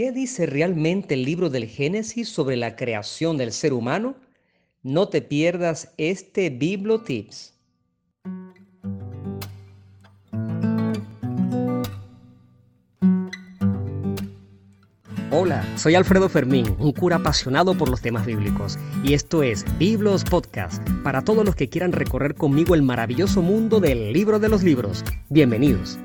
¿Qué dice realmente el libro del Génesis sobre la creación del ser humano? No te pierdas este Bibliotips. Hola, soy Alfredo Fermín, un cura apasionado por los temas bíblicos, y esto es Biblos Podcast, para todos los que quieran recorrer conmigo el maravilloso mundo del libro de los libros. Bienvenidos.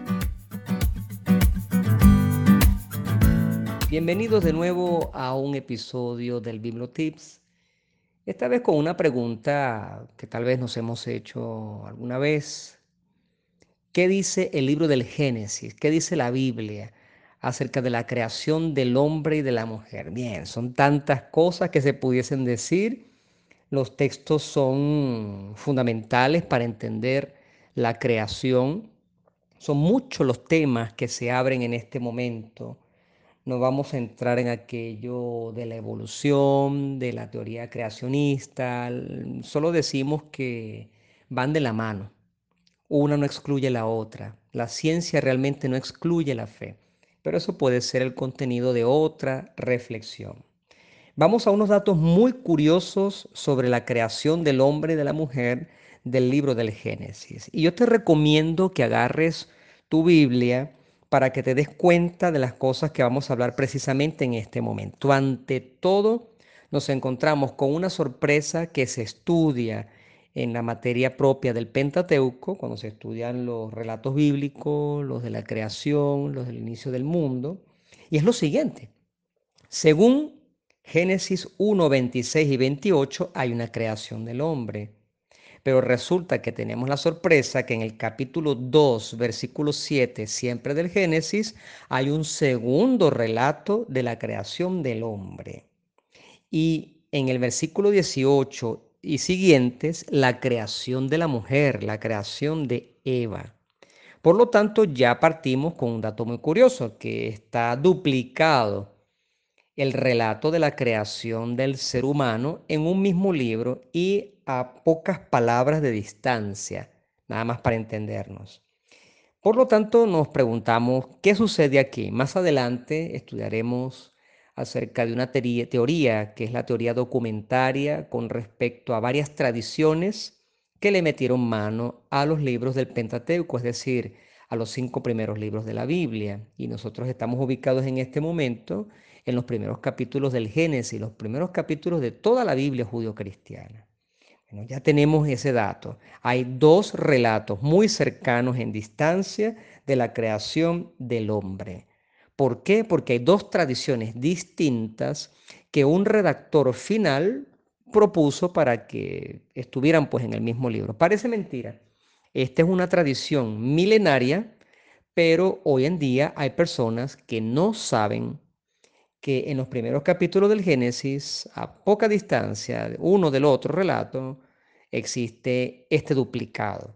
Bienvenidos de nuevo a un episodio del Bibliotips. Esta vez con una pregunta que tal vez nos hemos hecho alguna vez. ¿Qué dice el libro del Génesis? ¿Qué dice la Biblia? acerca de la creación del hombre y de la mujer. Bien, son tantas cosas que se pudiesen decir. Los textos son fundamentales para entender la creación. Son muchos los temas que se abren en este momento. No vamos a entrar en aquello de la evolución, de la teoría creacionista. Solo decimos que van de la mano. Una no excluye la otra. La ciencia realmente no excluye la fe pero eso puede ser el contenido de otra reflexión. Vamos a unos datos muy curiosos sobre la creación del hombre y de la mujer del libro del Génesis. Y yo te recomiendo que agarres tu Biblia para que te des cuenta de las cosas que vamos a hablar precisamente en este momento. Ante todo, nos encontramos con una sorpresa que se estudia en la materia propia del Pentateuco, cuando se estudian los relatos bíblicos, los de la creación, los del inicio del mundo. Y es lo siguiente, según Génesis 1, 26 y 28 hay una creación del hombre. Pero resulta que tenemos la sorpresa que en el capítulo 2, versículo 7, siempre del Génesis, hay un segundo relato de la creación del hombre. Y en el versículo 18 y siguientes la creación de la mujer, la creación de Eva. Por lo tanto, ya partimos con un dato muy curioso, que está duplicado el relato de la creación del ser humano en un mismo libro y a pocas palabras de distancia, nada más para entendernos. Por lo tanto, nos preguntamos qué sucede aquí. Más adelante estudiaremos acerca de una teoría que es la teoría documentaria con respecto a varias tradiciones que le metieron mano a los libros del Pentateuco, es decir, a los cinco primeros libros de la Biblia. Y nosotros estamos ubicados en este momento en los primeros capítulos del Génesis, los primeros capítulos de toda la Biblia judío-cristiana. Bueno, ya tenemos ese dato. Hay dos relatos muy cercanos en distancia de la creación del hombre. ¿Por qué? Porque hay dos tradiciones distintas que un redactor final propuso para que estuvieran pues en el mismo libro. Parece mentira. Esta es una tradición milenaria, pero hoy en día hay personas que no saben que en los primeros capítulos del Génesis, a poca distancia uno del otro relato, existe este duplicado.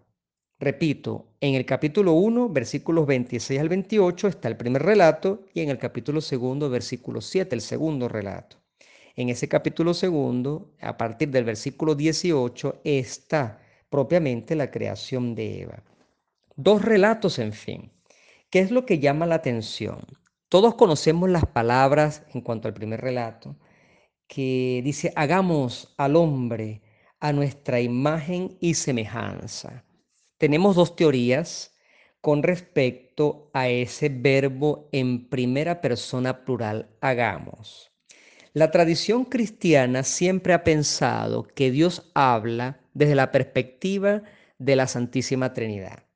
Repito, en el capítulo 1, versículos 26 al 28 está el primer relato y en el capítulo 2, versículo 7, el segundo relato. En ese capítulo segundo, a partir del versículo 18, está propiamente la creación de Eva. Dos relatos, en fin. ¿Qué es lo que llama la atención? Todos conocemos las palabras en cuanto al primer relato, que dice, hagamos al hombre a nuestra imagen y semejanza tenemos dos teorías con respecto a ese verbo en primera persona plural, hagamos. La tradición cristiana siempre ha pensado que Dios habla desde la perspectiva de la Santísima Trinidad.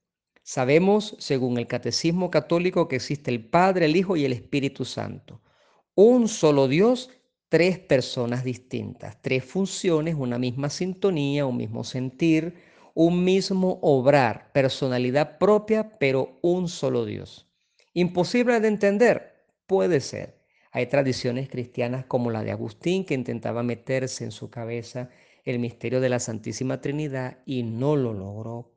Sabemos, según el Catecismo Católico, que existe el Padre, el Hijo y el Espíritu Santo. Un solo Dios, tres personas distintas, tres funciones, una misma sintonía, un mismo sentir, un mismo obrar, personalidad propia, pero un solo Dios. ¿Imposible de entender? Puede ser. Hay tradiciones cristianas como la de Agustín que intentaba meterse en su cabeza el misterio de la Santísima Trinidad y no lo logró,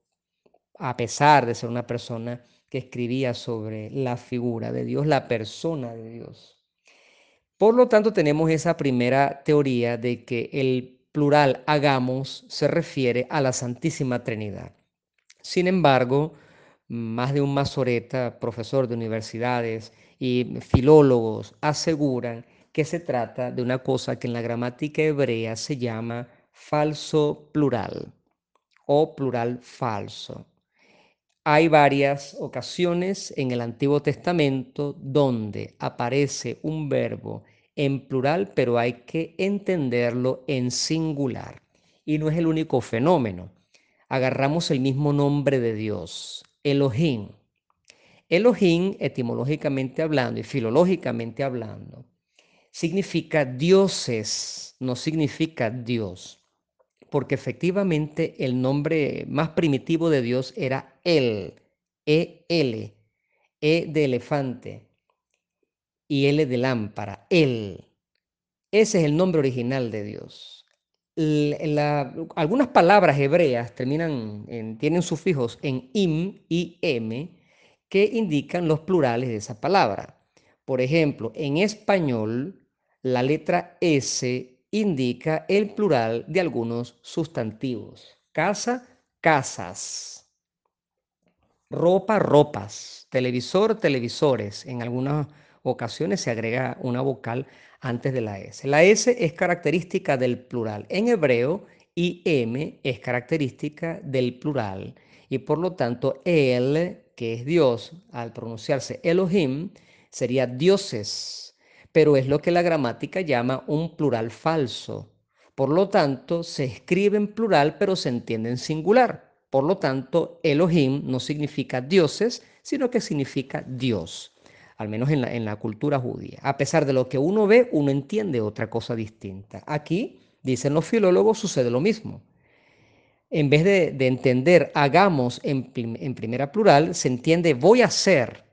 a pesar de ser una persona que escribía sobre la figura de Dios, la persona de Dios. Por lo tanto, tenemos esa primera teoría de que el plural hagamos se refiere a la Santísima Trinidad. Sin embargo, más de un masoreta, profesor de universidades y filólogos aseguran que se trata de una cosa que en la gramática hebrea se llama falso plural o plural falso. Hay varias ocasiones en el Antiguo Testamento donde aparece un verbo en plural, pero hay que entenderlo en singular. Y no es el único fenómeno. Agarramos el mismo nombre de Dios, Elohim. Elohim, etimológicamente hablando y filológicamente hablando, significa dioses, no significa Dios porque efectivamente el nombre más primitivo de Dios era El, E-L, E de elefante y L de lámpara, El. Ese es el nombre original de Dios. algunas palabras hebreas terminan en, tienen sufijos en im y m que indican los plurales de esa palabra. Por ejemplo, en español, la letra S indica el plural de algunos sustantivos. Casa, casas. Ropa, ropas. Televisor, televisores. En algunas ocasiones se agrega una vocal antes de la S. La S es característica del plural. En hebreo, M es característica del plural. Y por lo tanto, El, que es Dios, al pronunciarse Elohim, sería dioses pero es lo que la gramática llama un plural falso. Por lo tanto, se escribe en plural, pero se entiende en singular. Por lo tanto, Elohim no significa dioses, sino que significa Dios, al menos en la, en la cultura judía. A pesar de lo que uno ve, uno entiende otra cosa distinta. Aquí, dicen los filólogos, sucede lo mismo. En vez de, entender hagamos en, en primera plural, se entiende voy a hacer,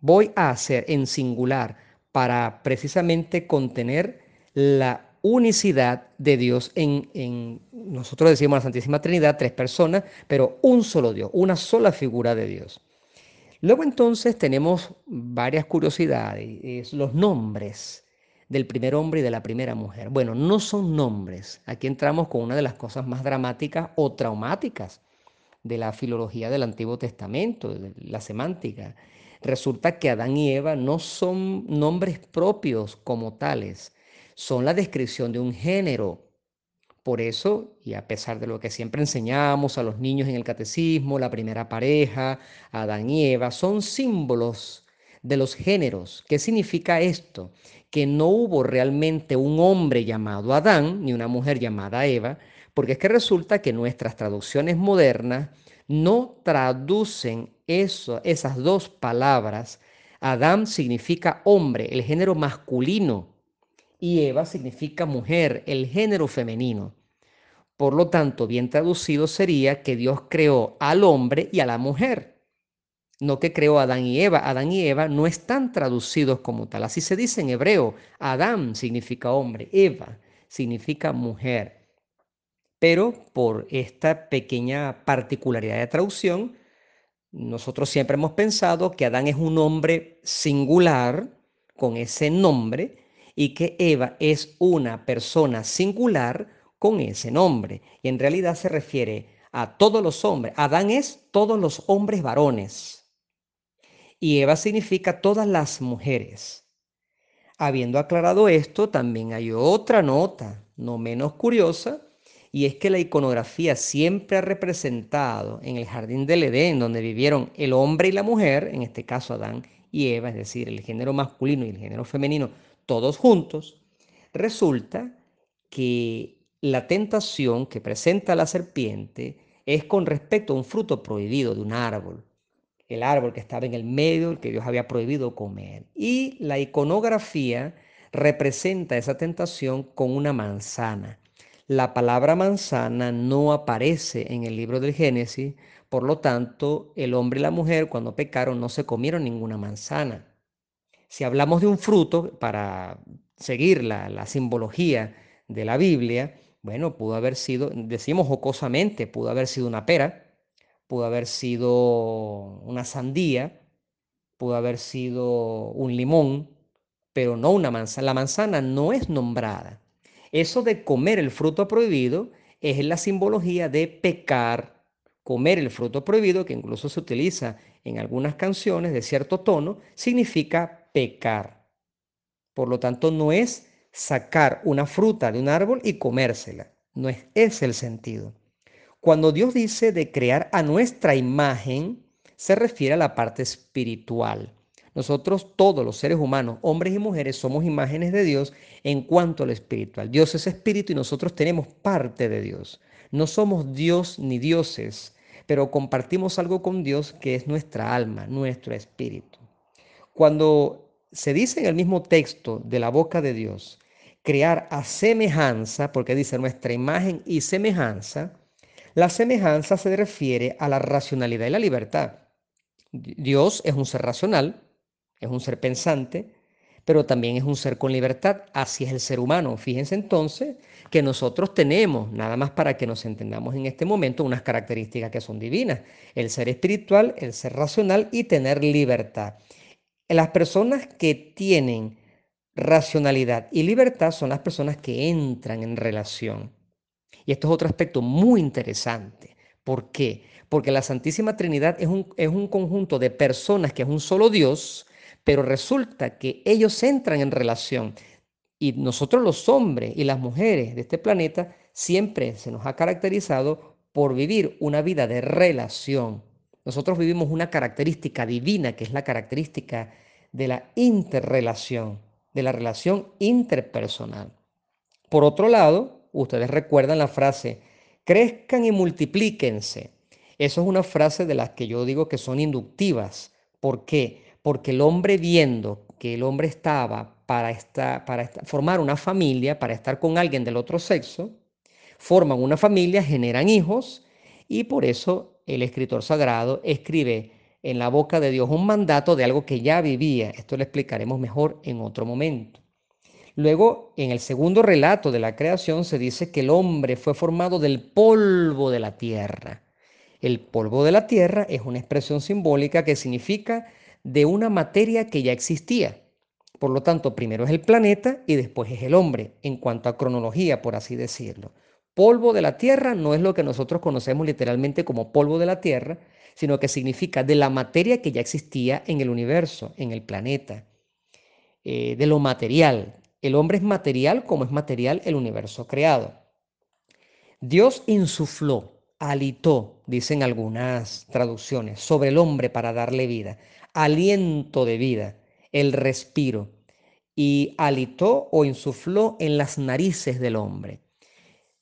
voy a hacer en singular para precisamente contener la unicidad de Dios en, nosotros decimos la Santísima Trinidad, tres personas, pero un solo Dios, una sola figura de Dios. Luego entonces tenemos varias curiosidades, los nombres del primer hombre y de la primera mujer. Bueno, no son nombres. Aquí entramos con una de las cosas más dramáticas o traumáticas de la filología del Antiguo Testamento, la semántica. Resulta que Adán y Eva no son nombres propios como tales, son la descripción de un género. Por eso, y a pesar de lo que siempre enseñamos a los niños en el catecismo, la primera pareja, Adán y Eva, son símbolos de los géneros. ¿Qué significa esto? Que no hubo realmente un hombre llamado Adán ni una mujer llamada Eva, porque es que resulta que nuestras traducciones modernas no traducen eso, esas dos palabras. Adán significa hombre, el género masculino, y Eva significa mujer, el género femenino. Por lo tanto, bien traducido sería que Dios creó al hombre y a la mujer. No que creó a Adán y Eva. Adán y Eva no están traducidos como tal. Así se dice en hebreo. Adán significa hombre, Eva significa mujer. Pero por esta pequeña particularidad de traducción, nosotros siempre hemos pensado que Adán es un hombre singular con ese nombre y que Eva es una persona singular con ese nombre. Y en realidad se refiere a todos los hombres. Adán es todos los hombres varones. Y Eva significa todas las mujeres. Habiendo aclarado esto, también hay otra nota, no menos curiosa, y es que la iconografía siempre ha representado en el jardín del Edén, donde vivieron el hombre y la mujer, en este caso Adán y Eva, es decir, el género masculino y el género femenino, todos juntos, resulta que la tentación que presenta la serpiente es con respecto a un fruto prohibido de un árbol, el árbol que estaba en el medio, el que Dios había prohibido comer. Y la iconografía representa esa tentación con una manzana. La palabra manzana no aparece en el libro del Génesis, por lo tanto, el hombre y la mujer cuando pecaron no se comieron ninguna manzana. Si hablamos de un fruto, para seguir la, simbología de la Biblia, bueno, pudo haber sido, decimos jocosamente, pudo haber sido una pera, pudo haber sido una sandía, pudo haber sido un limón, pero no una manzana. La manzana no es nombrada. Eso de comer el fruto prohibido es la simbología de pecar comer el fruto prohibido, que incluso se utiliza en algunas canciones de cierto tono, significa pecar. Por lo tanto, no es sacar una fruta de un árbol y comérsela. No es ese el sentido. Cuando Dios dice de crear a nuestra imagen, se refiere a la parte espiritual. Nosotros, todos los seres humanos, hombres y mujeres, somos imágenes de Dios en cuanto a lo espiritual. Dios es espíritu y nosotros tenemos parte de Dios. No somos Dios ni dioses, pero compartimos algo con Dios que es nuestra alma, nuestro espíritu. Cuando se dice en el mismo texto de la boca de Dios, crear a semejanza, porque dice nuestra imagen y semejanza, la semejanza se refiere a la racionalidad y la libertad. Dios es un ser racional, es un ser pensante, pero también es un ser con libertad. Así es el ser humano. Fíjense entonces que nosotros tenemos, nada más para que nos entendamos en este momento, unas características que son divinas. El ser espiritual, el ser racional y tener libertad. Las personas que tienen racionalidad y libertad son las personas que entran en relación. Y esto es otro aspecto muy interesante. ¿Por qué? Porque la Santísima Trinidad es un, es un conjunto de personas que es un solo Dios, pero resulta que ellos entran en relación y nosotros los hombres y las mujeres de este planeta siempre se nos ha caracterizado por vivir una vida de relación. Nosotros vivimos una característica divina que es la característica de la interrelación, de la relación interpersonal. Por otro lado, ustedes recuerdan la frase, crezcan y multiplíquense. Eso es una frase de las que yo digo que son inductivas. ¿Por qué? Porque el hombre viendo que el hombre estaba para, para formar una familia, para estar con alguien del otro sexo, forman una familia, generan hijos y por eso el escritor sagrado escribe en la boca de Dios un mandato de algo que ya vivía. Esto lo explicaremos mejor en otro momento. Luego, en el segundo relato de la creación se dice que el hombre fue formado del polvo de la tierra. El polvo de la tierra es una expresión simbólica que significa de una materia que ya existía. Por lo tanto, primero es el planeta y después es el hombre, en cuanto a cronología, por así decirlo. Polvo de la tierra no es lo que nosotros conocemos literalmente como polvo de la tierra, sino que significa de la materia que ya existía en el universo, en el planeta, eh, de lo material. El hombre es material como es material el universo creado. Dios insufló, alitó, dicen algunas traducciones, sobre el hombre para darle vida aliento de vida, el respiro, y alitó o insufló en las narices del hombre.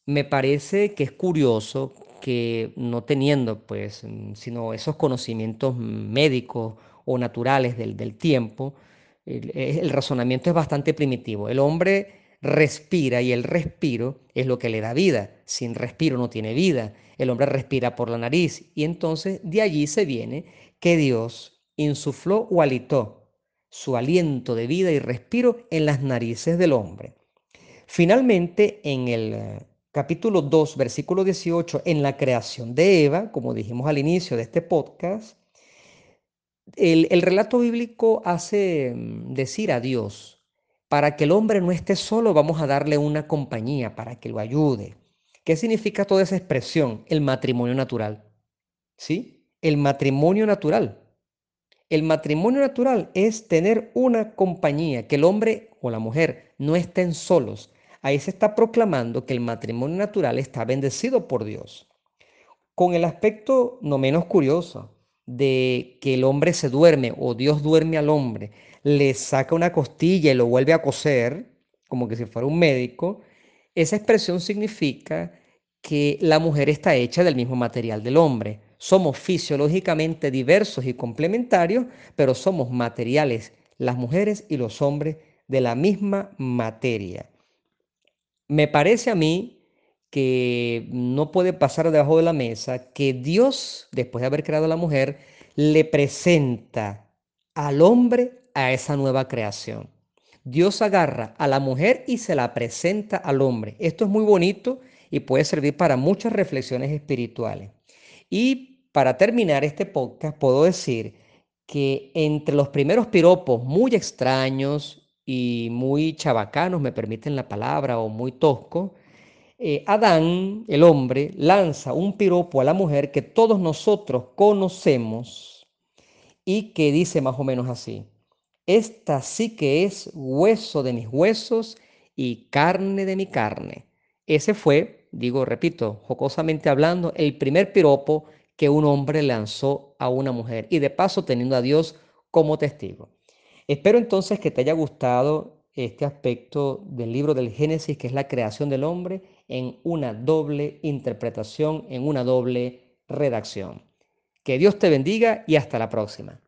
Me parece que es curioso que no teniendo, pues, sino esos conocimientos médicos o naturales del, del tiempo, el, el razonamiento es bastante primitivo. El hombre respira y el respiro es lo que le da vida. Sin respiro no tiene vida. El hombre respira por la nariz y entonces de allí se viene que Dios insufló o alitó su aliento de vida y respiro en las narices del hombre. Finalmente, en el eh, capítulo 2, versículo 18, en la creación de Eva, como dijimos al inicio de este podcast, el, el relato bíblico hace mm, decir a Dios, para que el hombre no esté solo, vamos a darle una compañía para que lo ayude. ¿Qué significa toda esa expresión? El matrimonio natural. ¿Sí? El matrimonio natural. El matrimonio natural es tener una compañía, que el hombre o la mujer no estén solos. Ahí se está proclamando que el matrimonio natural está bendecido por Dios. Con el aspecto no menos curioso de que el hombre se duerme o Dios duerme al hombre, le saca una costilla y lo vuelve a coser, como que si fuera un médico, esa expresión significa que la mujer está hecha del mismo material del hombre. Somos fisiológicamente diversos y complementarios, pero somos materiales, las mujeres y los hombres, de la misma materia. Me parece a mí que no puede pasar debajo de la mesa que Dios, después de haber creado a la mujer, le presenta al hombre a esa nueva creación. Dios agarra a la mujer y se la presenta al hombre. Esto es muy bonito y puede servir para muchas reflexiones espirituales. Y para terminar este podcast, puedo decir que entre los primeros piropos muy extraños y muy chabacanos, me permiten la palabra, o muy toscos, eh, Adán, el hombre, lanza un piropo a la mujer que todos nosotros conocemos y que dice más o menos así, esta sí que es hueso de mis huesos y carne de mi carne. Ese fue, digo, repito, jocosamente hablando, el primer piropo que un hombre lanzó a una mujer y de paso teniendo a Dios como testigo. Espero entonces que te haya gustado este aspecto del libro del Génesis, que es la creación del hombre, en una doble interpretación, en una doble redacción. Que Dios te bendiga y hasta la próxima.